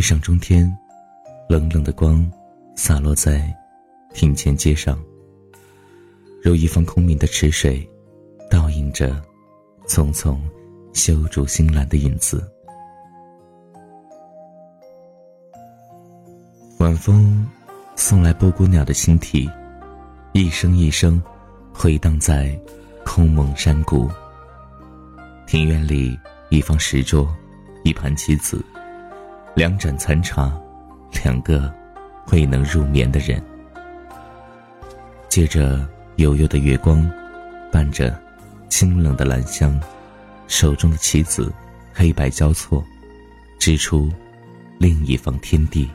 上中天，冷冷的光洒落在庭前街上，如一方空明的池水，倒映着匆匆修竹新兰的影子。晚风送来布谷鸟的新啼，一声一声回荡在空蒙山谷。庭院里，一方石桌，一盘棋子，两盏残茶，两个未能入眠的人。借着悠悠的月光，伴着清冷的兰香，手中的棋子黑白交错，织出另一方天地。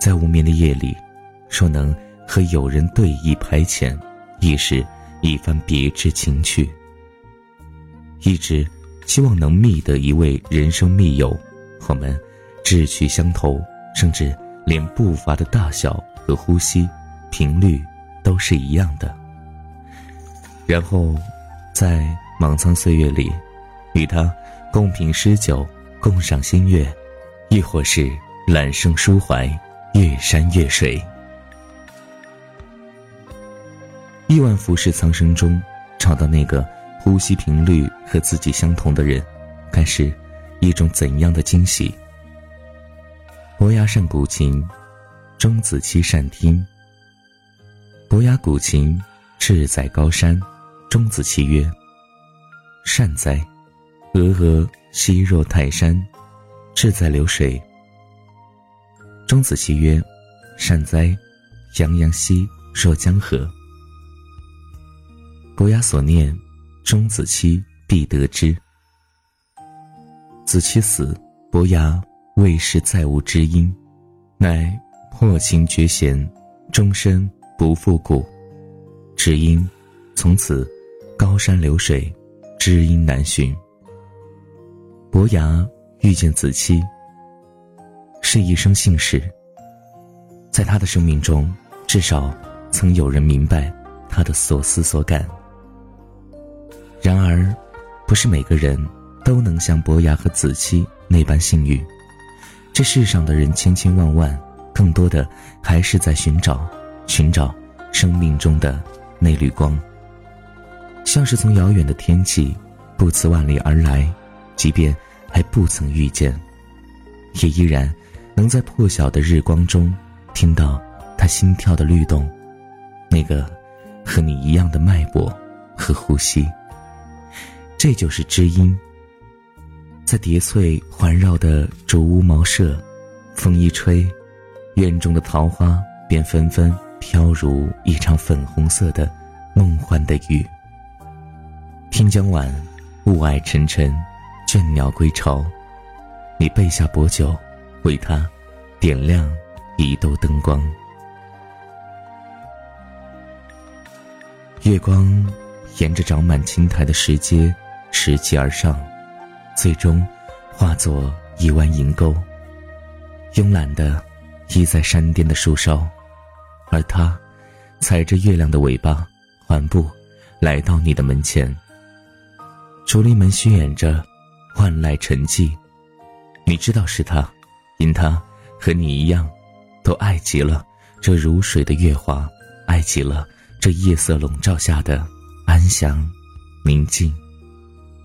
在无眠的夜里，若能和友人对弈排遣，亦是一番别致情趣。一直希望能觅得一位人生密友，我们志趣相投，甚至连步伐的大小和呼吸频率都是一样的。然后，在莽苍岁月里，与他共品诗酒，共赏新月，亦或是揽胜抒怀，越山越水。亿万浮世苍生中，找到那个。呼吸频率和自己相同的人，该是一种怎样的惊喜？伯牙善古琴，钟子期善听。伯牙鼓琴，志在高山。钟子期曰：“善哉！峨峨兮若泰山，志在流水。”钟子期曰：“善哉！洋洋兮若江河。”伯牙所念。钟子期必得之。子期死，伯牙未识再无知音，乃破琴绝弦，终身不复故。只因从此高山流水，知音难寻。伯牙遇见子期，是一生幸事。在他的生命中，至少曾有人明白他的所思所感。然而，不是每个人都能像伯牙和子期那般幸运。这世上的人千千万万，更多的还是在寻找，寻找生命中的那缕光。像是从遥远的天际，不辞万里而来，即便还不曾遇见，也依然能在破晓的日光中，听到他心跳的律动，那个和你一样的脉搏和呼吸。这就是知音。在叠翠环绕的竹屋茅舍，风一吹，院中的桃花便纷纷飘如一场粉红色的梦幻的雨。天将晚，雾霭沉沉，倦鸟归巢，你备下薄酒，为他点亮一斗灯光。月光沿着长满青苔的石阶。拾级而上，最终化作一弯银钩，慵懒的依在山巅的树梢，而他踩着月亮的尾巴，缓步来到你的门前。竹林门虚掩着万籁沉寂，你知道是他，因他和你一样，都爱极了这如水的月华，爱极了这夜色笼罩下的安详宁静。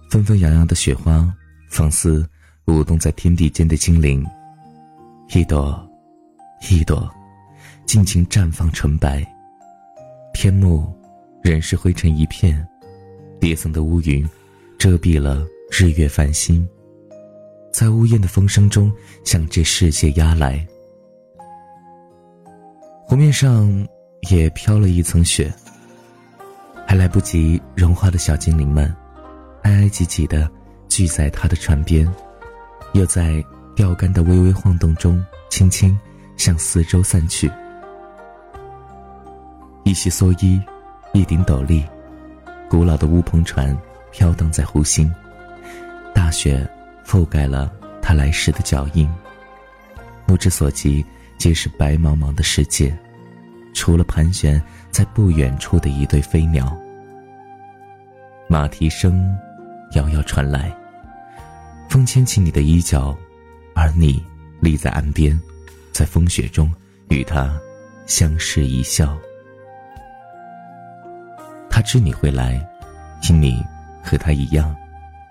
纷纷扬扬的雪花，仿似舞动在天地间的精灵。一朵，一朵，尽情绽放纯白。天幕仍是灰尘一片，叠层的乌云遮蔽了日月繁星，在呜咽的风声中向这世界压来。湖面上也飘了一层雪，还来不及融化的小精灵们。挨挨挤挤的聚在他的船边，又在钓竿的微微晃动中，轻轻向四周散去。一袭蓑衣，一顶斗笠，古老的乌篷船飘荡在湖心，大雪覆盖了他来时的脚印。目之所及，皆是白茫茫的世界，除了盘旋在不远处的一对飞鸟。马蹄声。遥遥传来，风牵起你的衣角，而你立在岸边，在风雪中与他相视一笑。他知你会来，因你和他一样，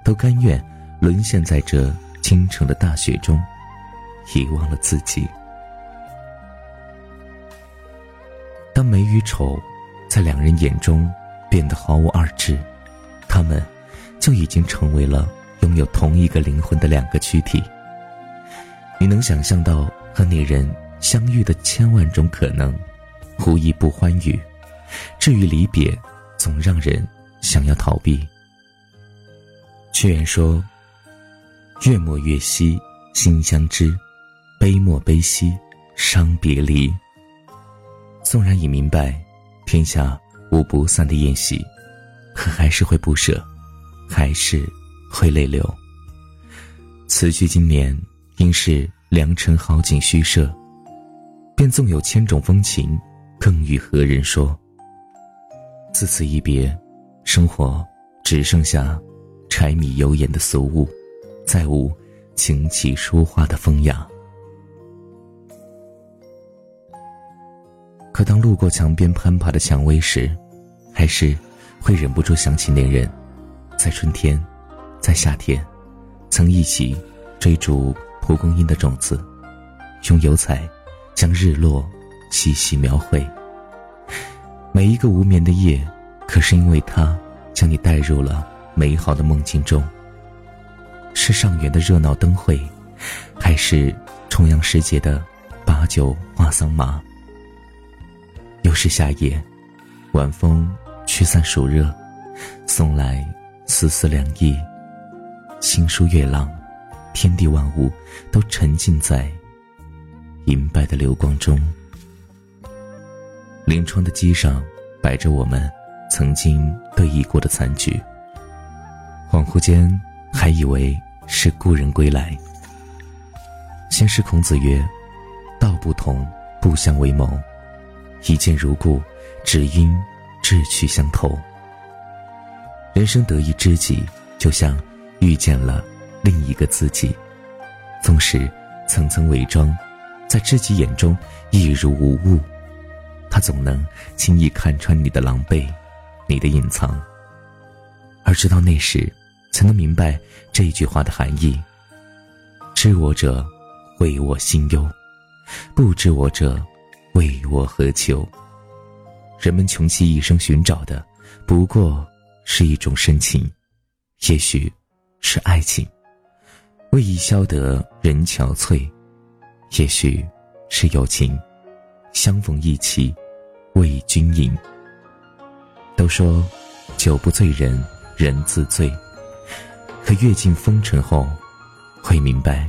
都甘愿沦陷在这倾城的大雪中，遗忘了自己。当美与丑在两人眼中变得毫无二致，他们就已经成为了拥有同一个灵魂的两个躯体。你能想象到和那人相遇的千万种可能，无一不欢愉。至于离别，总让人想要逃避。屈原说：“月末月夕心相知，悲莫悲兮伤别离。”纵然已明白，天下无不散的宴席，可还是会不舍，还是会泪流。此去经年，应是良辰好景虚设，便纵有千种风情，更与何人说？自此一别，生活只剩下柴米油盐的俗物，再无琴棋书画的风雅。可当路过墙边攀爬的蔷薇时，还是会忍不住想起那人，在春天，在夏天，曾一起追逐蒲公英的种子，用油彩将日落细细描绘。每一个无眠的夜，可是因为他将你带入了美好的梦境中。是上元的热闹灯会，还是重阳时节的把酒话桑麻？又是夏夜，晚风驱散暑热，送来丝丝凉意。星疏月朗，天地万物都沉浸在银白的流光中。临窗的机上摆着我们曾经对弈过的残局，恍惚间还以为是故人归来。先是孔子曰：“道不同，不相为谋；一见如故，只因志趣相投。”人生得一知己，就像遇见了另一个自己。纵使层层伪装，在知己眼中亦如无物。他总能轻易看穿你的狼狈，你的隐藏。而直到那时，才能明白这句话的含义：知我者，为我心忧；不知我者，为我何求？人们穷其一生寻找的，不过是一种深情，也许是爱情；为伊消得人憔悴，也许是友情。相逢一起，为君饮。都说酒不醉人人自醉，可阅尽风尘后，会明白，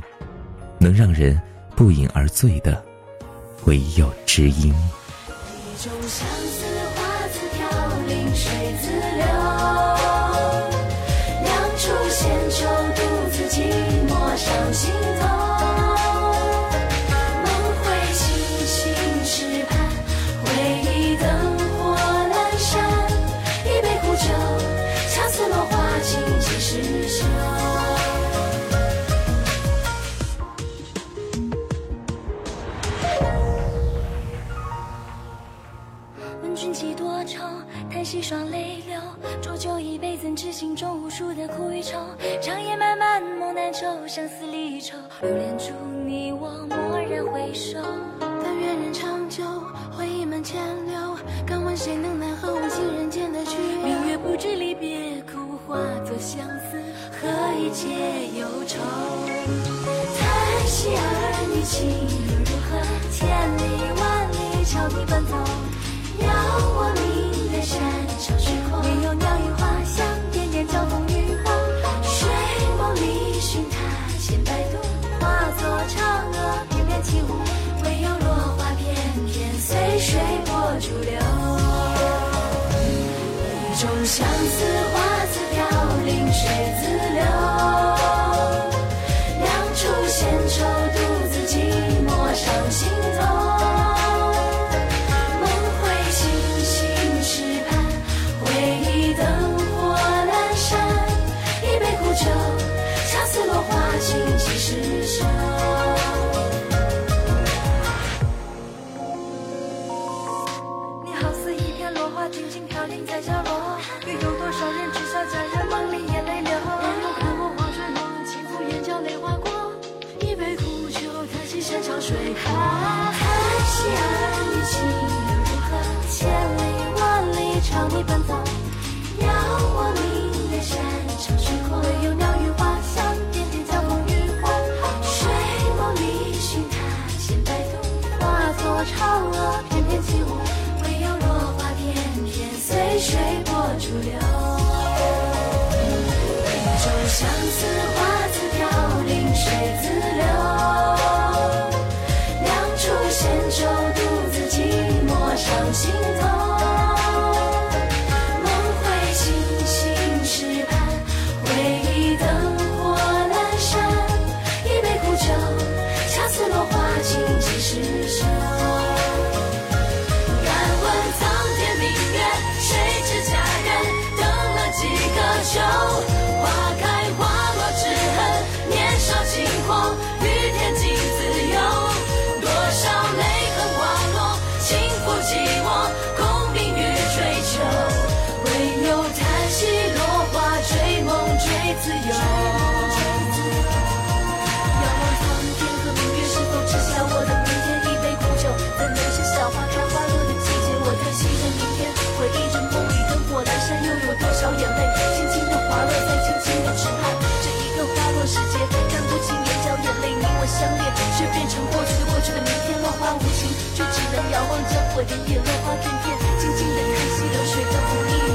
能让人不饮而醉的，唯有知音一种相思花自飘零水自。问君几多愁？叹息双泪流，浊酒一杯，怎知心中无数的苦与愁？长夜漫漫，梦难求，相思离愁，留恋住你我，蓦然回首。但愿人长久，回忆满千流。敢问谁能奈何无情人间的去留？明月不知离别苦，化作相思，何以解忧愁？叹息儿女情种相思花自飘零水自流。心痛。无情却只能遥望着我点点落花片片静静的叹息流水的不易